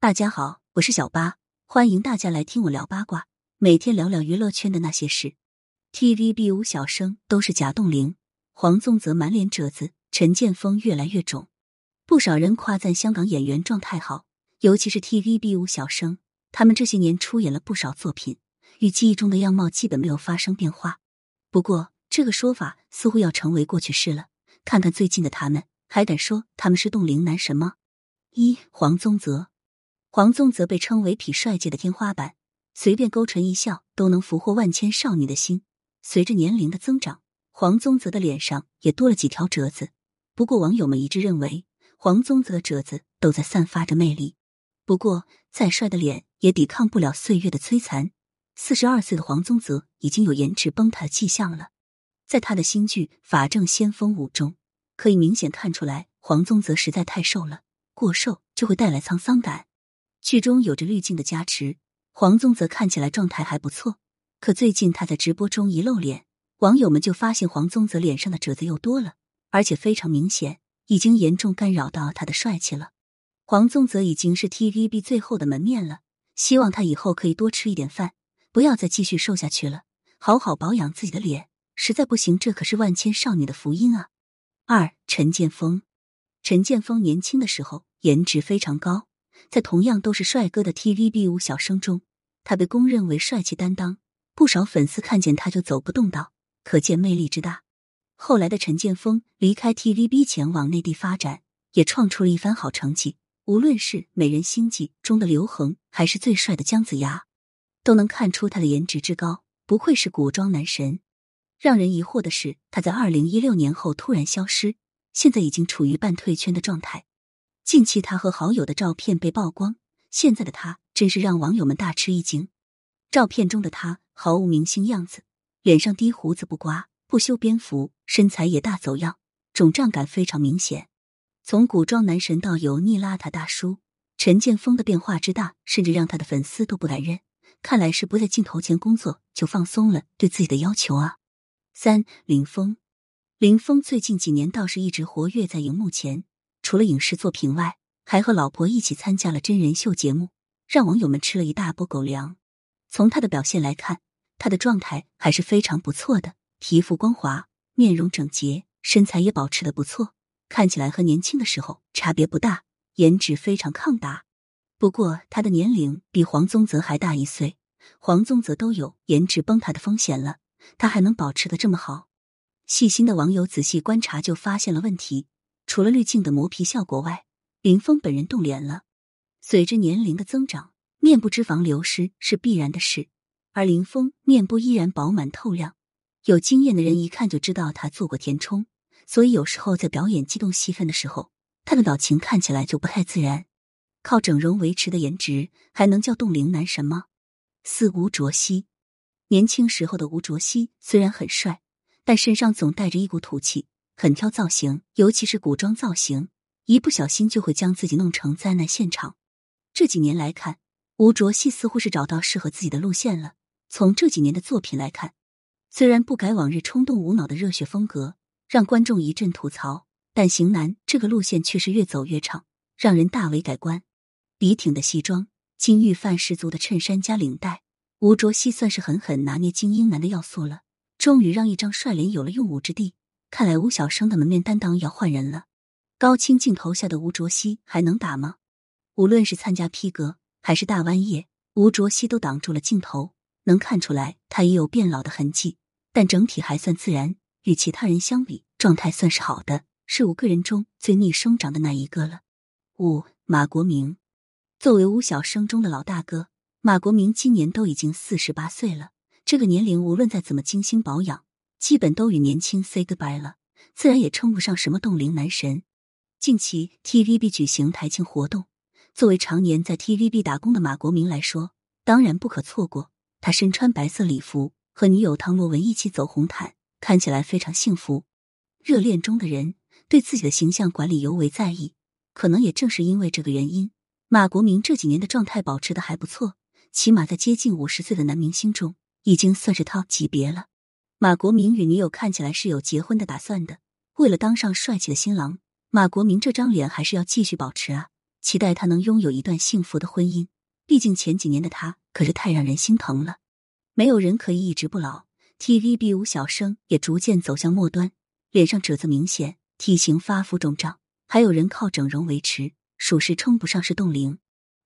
大家好，我是小八，欢迎大家来听我聊八卦，每天聊聊娱乐圈的那些事。TVB 五小生都是假冻龄、黄宗泽满脸褶子，陈建锋越来越肿。不少人夸赞香港演员状态好，尤其是 TVB 五小生，他们这些年出演了不少作品，与记忆中的样貌基本没有发生变化。不过，这个说法似乎要成为过去式了。看看最近的他们，还敢说他们是冻龄男神吗？一黄宗泽。黄宗泽被称为痞帅界的天花板，随便勾唇一笑都能俘获万千少女的心。随着年龄的增长，黄宗泽的脸上也多了几条褶子。不过网友们一致认为，黄宗泽的褶子都在散发着魅力。不过再帅的脸也抵抗不了岁月的摧残。四十二岁的黄宗泽已经有颜值崩塌的迹象了。在他的新剧《法证先锋五》中，可以明显看出来，黄宗泽实在太瘦了，过瘦就会带来沧桑感。剧中有着滤镜的加持，黄宗泽看起来状态还不错。可最近他在直播中一露脸，网友们就发现黄宗泽脸上的褶子又多了，而且非常明显，已经严重干扰到他的帅气了。黄宗泽已经是 TVB 最后的门面了，希望他以后可以多吃一点饭，不要再继续瘦下去了，好好保养自己的脸。实在不行，这可是万千少女的福音啊！二陈建锋，陈建锋年轻的时候颜值非常高。在同样都是帅哥的 TVB 五小生中，他被公认为帅气担当，不少粉丝看见他就走不动道，可见魅力之大。后来的陈建锋离开 TVB 前往内地发展，也创出了一番好成绩。无论是《美人心计》中的刘恒，还是最帅的姜子牙，都能看出他的颜值之高，不愧是古装男神。让人疑惑的是，他在二零一六年后突然消失，现在已经处于半退圈的状态。近期他和好友的照片被曝光，现在的他真是让网友们大吃一惊。照片中的他毫无明星样子，脸上低胡子不刮，不修边幅，身材也大走样，肿胀感非常明显。从古装男神到油腻邋遢大叔，陈建锋的变化之大，甚至让他的粉丝都不敢认。看来是不在镜头前工作就放松了对自己的要求啊。三林峰，林峰最近几年倒是一直活跃在荧幕前。除了影视作品外，还和老婆一起参加了真人秀节目，让网友们吃了一大波狗粮。从他的表现来看，他的状态还是非常不错的，皮肤光滑，面容整洁，身材也保持的不错，看起来和年轻的时候差别不大，颜值非常抗打。不过他的年龄比黄宗泽还大一岁，黄宗泽都有颜值崩塌的风险了，他还能保持的这么好？细心的网友仔细观察就发现了问题。除了滤镜的磨皮效果外，林峰本人冻脸了。随着年龄的增长，面部脂肪流失是必然的事，而林峰面部依然饱满透亮。有经验的人一看就知道他做过填充，所以有时候在表演激动戏份的时候，他的表情看起来就不太自然。靠整容维持的颜值，还能叫冻龄男神吗？四吴卓羲，年轻时候的吴卓羲虽然很帅，但身上总带着一股土气。很挑造型，尤其是古装造型，一不小心就会将自己弄成灾难现场。这几年来看，吴卓羲似乎是找到适合自己的路线了。从这几年的作品来看，虽然不改往日冲动无脑的热血风格，让观众一阵吐槽，但型男这个路线却是越走越畅，让人大为改观。笔挺的西装，金玉范十足的衬衫加领带，吴卓羲算是狠狠拿捏精英男的要素了，终于让一张帅脸有了用武之地。看来吴小生的门面担当要换人了。高清镜头下的吴卓羲还能打吗？无论是参加披革还是大弯叶，吴卓羲都挡住了镜头，能看出来他也有变老的痕迹，但整体还算自然。与其他人相比，状态算是好的，是五个人中最逆生长的那一个了。五马国明，作为吴小生中的老大哥，马国明今年都已经四十八岁了。这个年龄，无论再怎么精心保养。基本都与年轻 say goodbye 了，自然也称不上什么冻龄男神。近期 TVB 举行台庆活动，作为常年在 TVB 打工的马国明来说，当然不可错过。他身穿白色礼服，和女友唐罗文一起走红毯，看起来非常幸福。热恋中的人对自己的形象管理尤为在意，可能也正是因为这个原因，马国明这几年的状态保持的还不错，起码在接近五十岁的男明星中，已经算是 top 级别了。马国明与女友看起来是有结婚的打算的。为了当上帅气的新郎，马国明这张脸还是要继续保持啊。期待他能拥有一段幸福的婚姻。毕竟前几年的他可是太让人心疼了。没有人可以一直不老，TVB 五小生也逐渐走向末端，脸上褶子明显，体型发福肿胀，还有人靠整容维持，属实称不上是冻龄。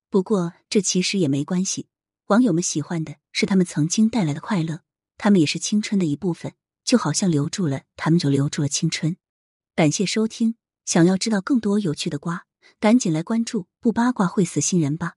不过这其实也没关系，网友们喜欢的是他们曾经带来的快乐，他们也是青春的一部分，就好像留住了他们，就留住了青春。感谢收听，想要知道更多有趣的瓜，赶紧来关注，不八卦会死新人吧。